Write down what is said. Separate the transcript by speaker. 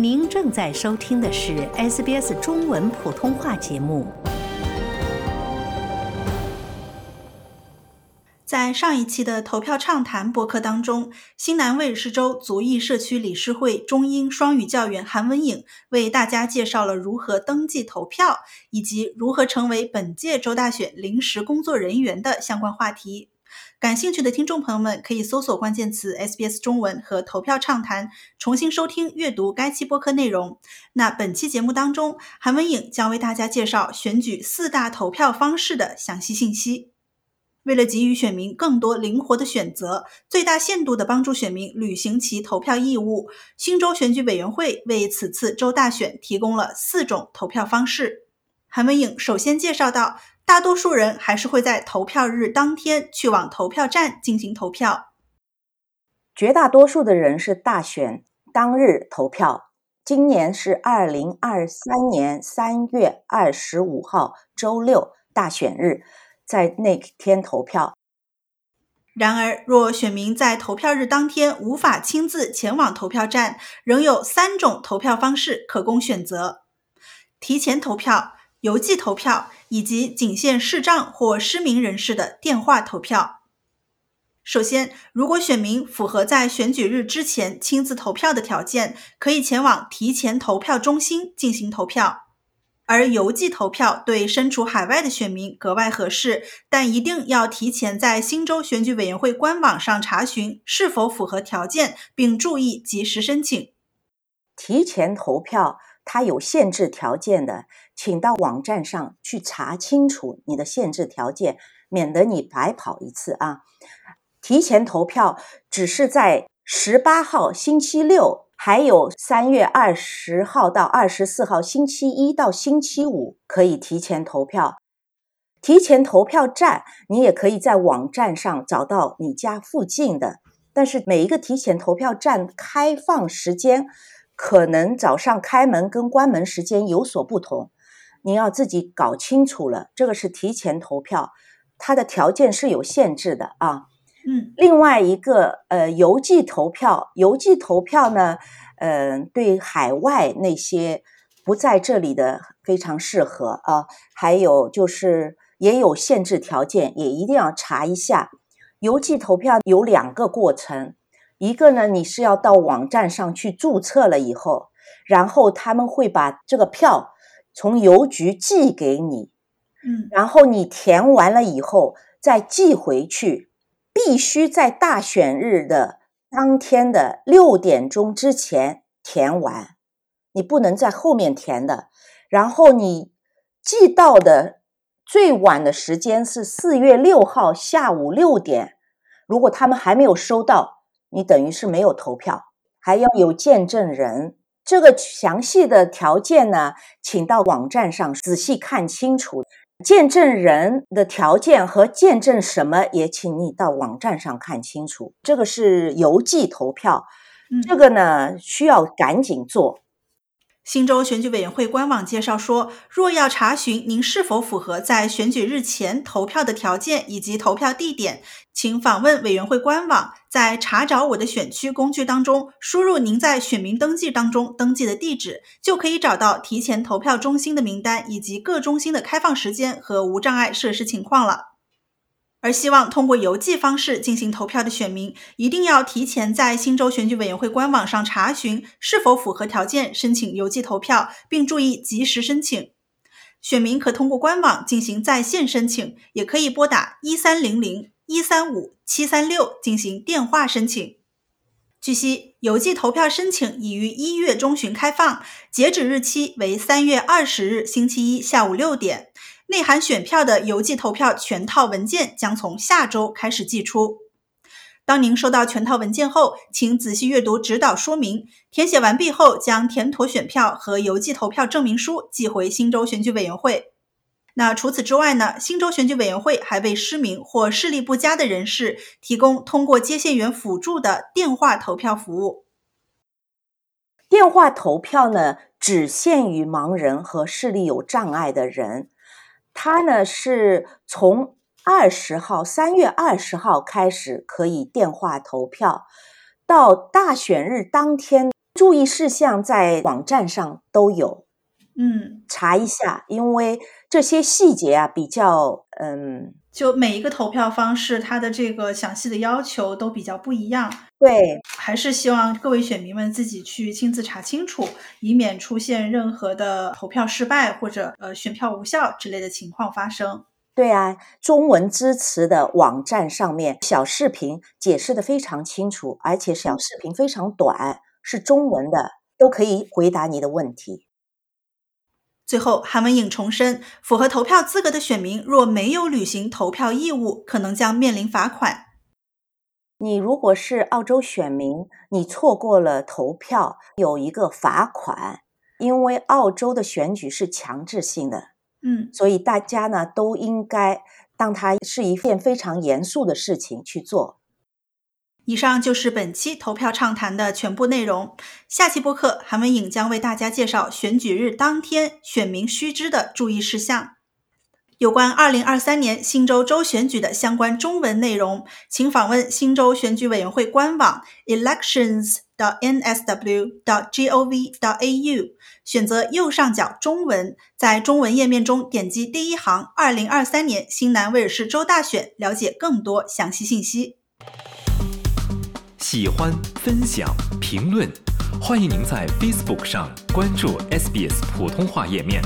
Speaker 1: 您正在收听的是 SBS 中文普通话节目。
Speaker 2: 在上一期的投票畅谈播客当中，新南威尔士州族裔社区理事会中英双语教员韩文颖为大家介绍了如何登记投票以及如何成为本届州大选临时工作人员的相关话题。感兴趣的听众朋友们可以搜索关键词 SBS 中文和投票畅谈，重新收听阅读该期播客内容。那本期节目当中，韩文颖将为大家介绍选举四大投票方式的详细信息。为了给予选民更多灵活的选择，最大限度地帮助选民履行其投票义务，新州选举委员会为此次州大选提供了四种投票方式。韩文颖首先介绍到。大多数人还是会在投票日当天去往投票站进行投票。
Speaker 3: 绝大多数的人是大选当日投票。今年是二零二三年三月二十五号，周六，大选日，在那天投票。
Speaker 2: 然而，若选民在投票日当天无法亲自前往投票站，仍有三种投票方式可供选择：提前投票。邮寄投票以及仅限视障或失明人士的电话投票。首先，如果选民符合在选举日之前亲自投票的条件，可以前往提前投票中心进行投票。而邮寄投票对身处海外的选民格外合适，但一定要提前在新州选举委员会官网上查询是否符合条件，并注意及时申请。
Speaker 3: 提前投票。它有限制条件的，请到网站上去查清楚你的限制条件，免得你白跑一次啊！提前投票只是在十八号星期六，还有三月二十号到二十四号星期一到星期五可以提前投票。提前投票站你也可以在网站上找到你家附近的，但是每一个提前投票站开放时间。可能早上开门跟关门时间有所不同，你要自己搞清楚了。这个是提前投票，它的条件是有限制的啊。
Speaker 2: 嗯，
Speaker 3: 另外一个呃，邮寄投票，邮寄投票呢，嗯，对海外那些不在这里的非常适合啊。还有就是也有限制条件，也一定要查一下。邮寄投票有两个过程。一个呢，你是要到网站上去注册了以后，然后他们会把这个票从邮局寄给你，
Speaker 2: 嗯，
Speaker 3: 然后你填完了以后再寄回去，必须在大选日的当天的六点钟之前填完，你不能在后面填的。然后你寄到的最晚的时间是四月六号下午六点，如果他们还没有收到。你等于是没有投票，还要有见证人。这个详细的条件呢，请到网站上仔细看清楚。见证人的条件和见证什么，也请你到网站上看清楚。这个是邮寄投票，这个呢需要赶紧做。
Speaker 2: 新州选举委员会官网介绍说，若要查询您是否符合在选举日前投票的条件以及投票地点，请访问委员会官网，在“查找我的选区”工具当中输入您在选民登记当中登记的地址，就可以找到提前投票中心的名单以及各中心的开放时间和无障碍设施情况了。而希望通过邮寄方式进行投票的选民，一定要提前在新州选举委员会官网上查询是否符合条件，申请邮寄投票，并注意及时申请。选民可通过官网进行在线申请，也可以拨打一三零零一三五七三六进行电话申请。据悉，邮寄投票申请已于一月中旬开放，截止日期为三月二十日星期一下午六点。内含选票的邮寄投票全套文件将从下周开始寄出。当您收到全套文件后，请仔细阅读指导说明，填写完毕后将填妥选票和邮寄投票证明书寄回新州选举委员会。那除此之外呢？新州选举委员会还为失明或视力不佳的人士提供通过接线员辅助的电话投票服务。
Speaker 3: 电话投票呢，只限于盲人和视力有障碍的人。它呢是从二十号，三月二十号开始可以电话投票，到大选日当天注意事项在网站上都有，
Speaker 2: 嗯，
Speaker 3: 查一下，因为这些细节啊比较嗯，
Speaker 2: 就每一个投票方式，它的这个详细的要求都比较不一样。
Speaker 3: 对，
Speaker 2: 还是希望各位选民们自己去亲自查清楚，以免出现任何的投票失败或者呃选票无效之类的情况发生。
Speaker 3: 对啊，中文支持的网站上面小视频解释的非常清楚，而且小视频非常短，是中文的，都可以回答你的问题。
Speaker 2: 最后，韩文颖重申，符合投票资格的选民若没有履行投票义务，可能将面临罚款。
Speaker 3: 你如果是澳洲选民，你错过了投票，有一个罚款，因为澳洲的选举是强制性的。
Speaker 2: 嗯，
Speaker 3: 所以大家呢都应该当它是一件非常严肃的事情去做。
Speaker 2: 以上就是本期投票畅谈的全部内容。下期播客，韩文颖将为大家介绍选举日当天选民须知的注意事项。有关二零二三年新州州选举的相关中文内容，请访问新州选举委员会官网 elections.nsw.gov.au，选择右上角中文，在中文页面中点击第一行“二零二三年新南威尔士州大选”，了解更多详细信息。
Speaker 4: 喜欢、分享、评论，欢迎您在 Facebook 上关注 SBS 普通话页面。